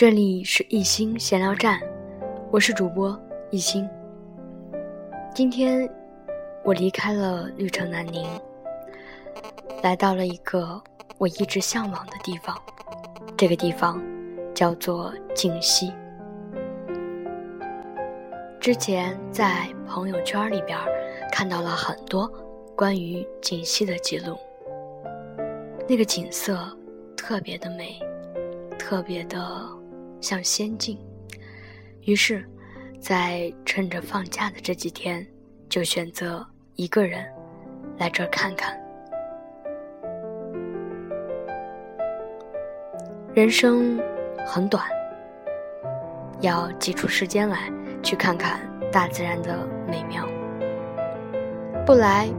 这里是一心闲聊站，我是主播一心。今天我离开了绿城南宁，来到了一个我一直向往的地方，这个地方叫做锦溪。之前在朋友圈里边看到了很多关于锦溪的记录，那个景色特别的美，特别的像仙境。于是，在趁着放假的这几天，就选择一个人来这儿看看。人生很短，要挤出时间来。去看看大自然的美妙，不来，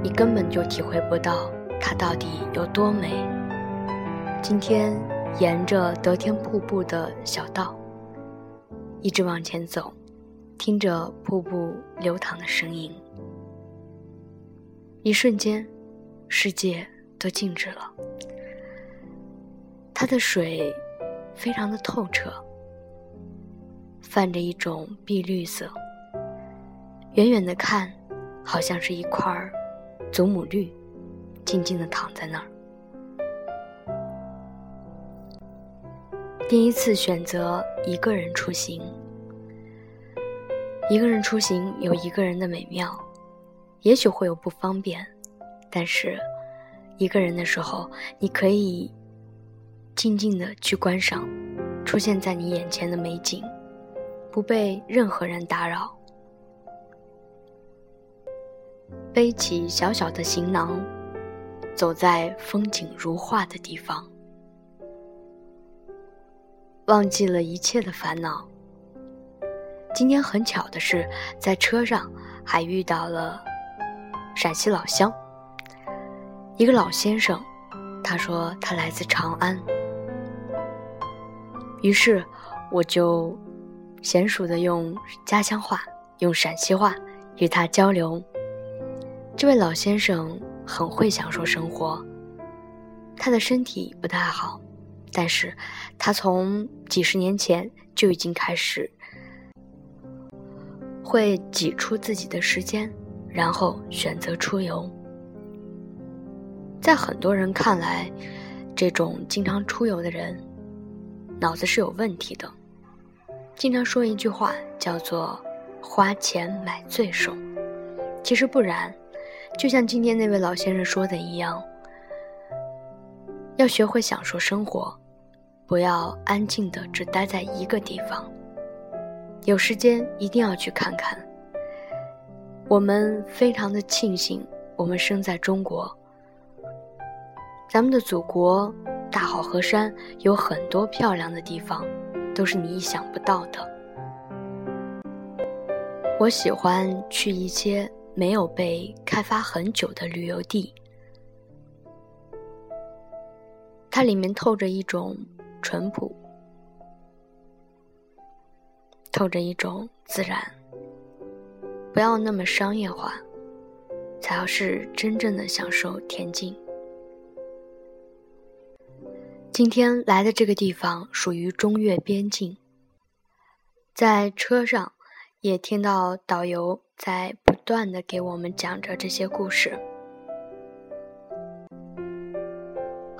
你根本就体会不到它到底有多美。今天沿着德天瀑布的小道，一直往前走，听着瀑布流淌的声音，一瞬间，世界都静止了。它的水非常的透彻。泛着一种碧绿色，远远的看，好像是一块祖母绿，静静的躺在那儿。第一次选择一个人出行，一个人出行有一个人的美妙，也许会有不方便，但是一个人的时候，你可以静静的去观赏出现在你眼前的美景。不被任何人打扰，背起小小的行囊，走在风景如画的地方，忘记了一切的烦恼。今天很巧的是，在车上还遇到了陕西老乡，一个老先生，他说他来自长安，于是我就。娴熟的用家乡话、用陕西话与他交流。这位老先生很会享受生活，他的身体不太好，但是他从几十年前就已经开始会挤出自己的时间，然后选择出游。在很多人看来，这种经常出游的人脑子是有问题的。经常说一句话，叫做“花钱买罪受”。其实不然，就像今天那位老先生说的一样，要学会享受生活，不要安静的只待在一个地方。有时间一定要去看看。我们非常的庆幸，我们生在中国，咱们的祖国大好河山，有很多漂亮的地方。都是你意想不到的。我喜欢去一些没有被开发很久的旅游地，它里面透着一种淳朴，透着一种自然，不要那么商业化，才是真正的享受恬静。今天来的这个地方属于中越边境，在车上也听到导游在不断的给我们讲着这些故事。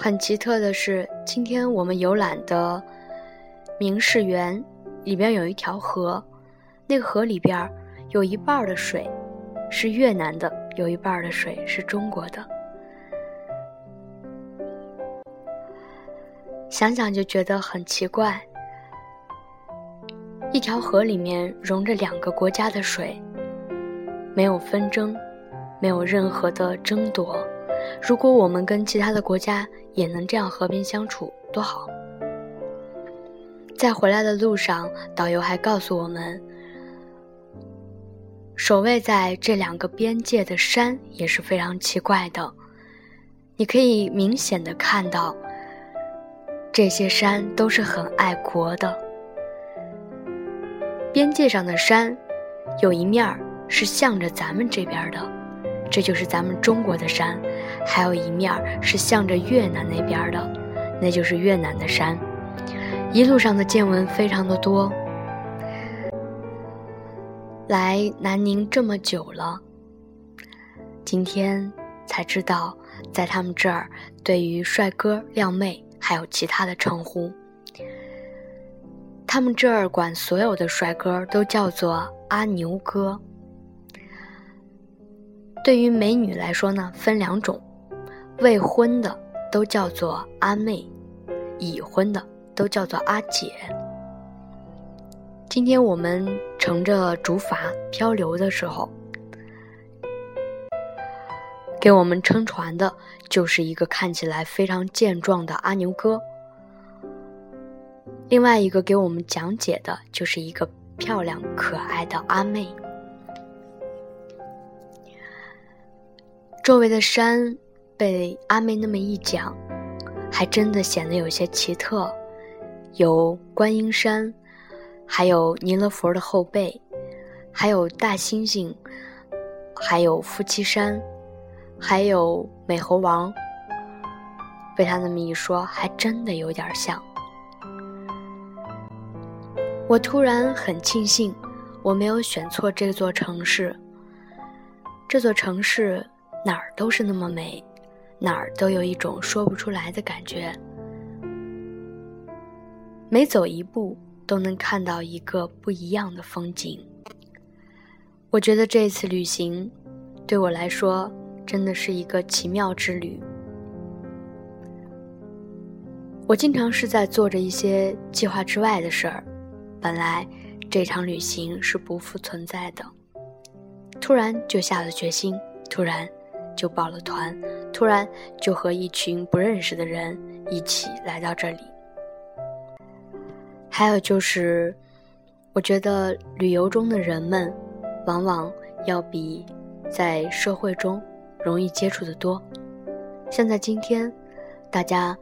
很奇特的是，今天我们游览的明士园里边有一条河，那个河里边有一半的水是越南的，有一半的水是中国的。想想就觉得很奇怪，一条河里面融着两个国家的水，没有纷争，没有任何的争夺。如果我们跟其他的国家也能这样和平相处，多好！在回来的路上，导游还告诉我们，守卫在这两个边界的山也是非常奇怪的，你可以明显的看到。这些山都是很爱国的。边界上的山，有一面儿是向着咱们这边的，这就是咱们中国的山；还有一面是向着越南那边的，那就是越南的山。一路上的见闻非常的多。来南宁这么久了，今天才知道，在他们这儿对于帅哥靓妹还有其他的称呼。他们这儿管所有的帅哥都叫做阿牛哥。对于美女来说呢，分两种，未婚的都叫做阿妹，已婚的都叫做阿姐。今天我们乘着竹筏漂流的时候，给我们撑船的就是一个看起来非常健壮的阿牛哥。另外一个给我们讲解的就是一个漂亮可爱的阿妹。周围的山被阿妹那么一讲，还真的显得有些奇特，有观音山，还有弥勒佛的后背，还有大猩猩，还有夫妻山，还有美猴王。被他那么一说，还真的有点像。我突然很庆幸，我没有选错这座城市。这座城市哪儿都是那么美，哪儿都有一种说不出来的感觉。每走一步都能看到一个不一样的风景。我觉得这次旅行对我来说真的是一个奇妙之旅。我经常是在做着一些计划之外的事儿。本来这场旅行是不复存在的，突然就下了决心，突然就报了团，突然就和一群不认识的人一起来到这里。还有就是，我觉得旅游中的人们，往往要比在社会中容易接触的多。像在今天，大家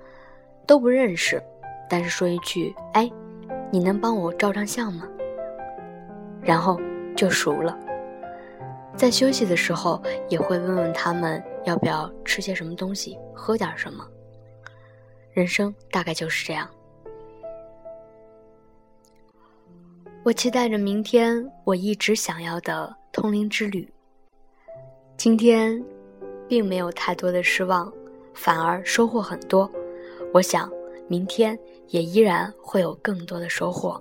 都不认识，但是说一句“哎”。你能帮我照张相吗？然后就熟了。在休息的时候，也会问问他们要不要吃些什么东西，喝点什么。人生大概就是这样。我期待着明天我一直想要的通灵之旅。今天，并没有太多的失望，反而收获很多。我想，明天。也依然会有更多的收获。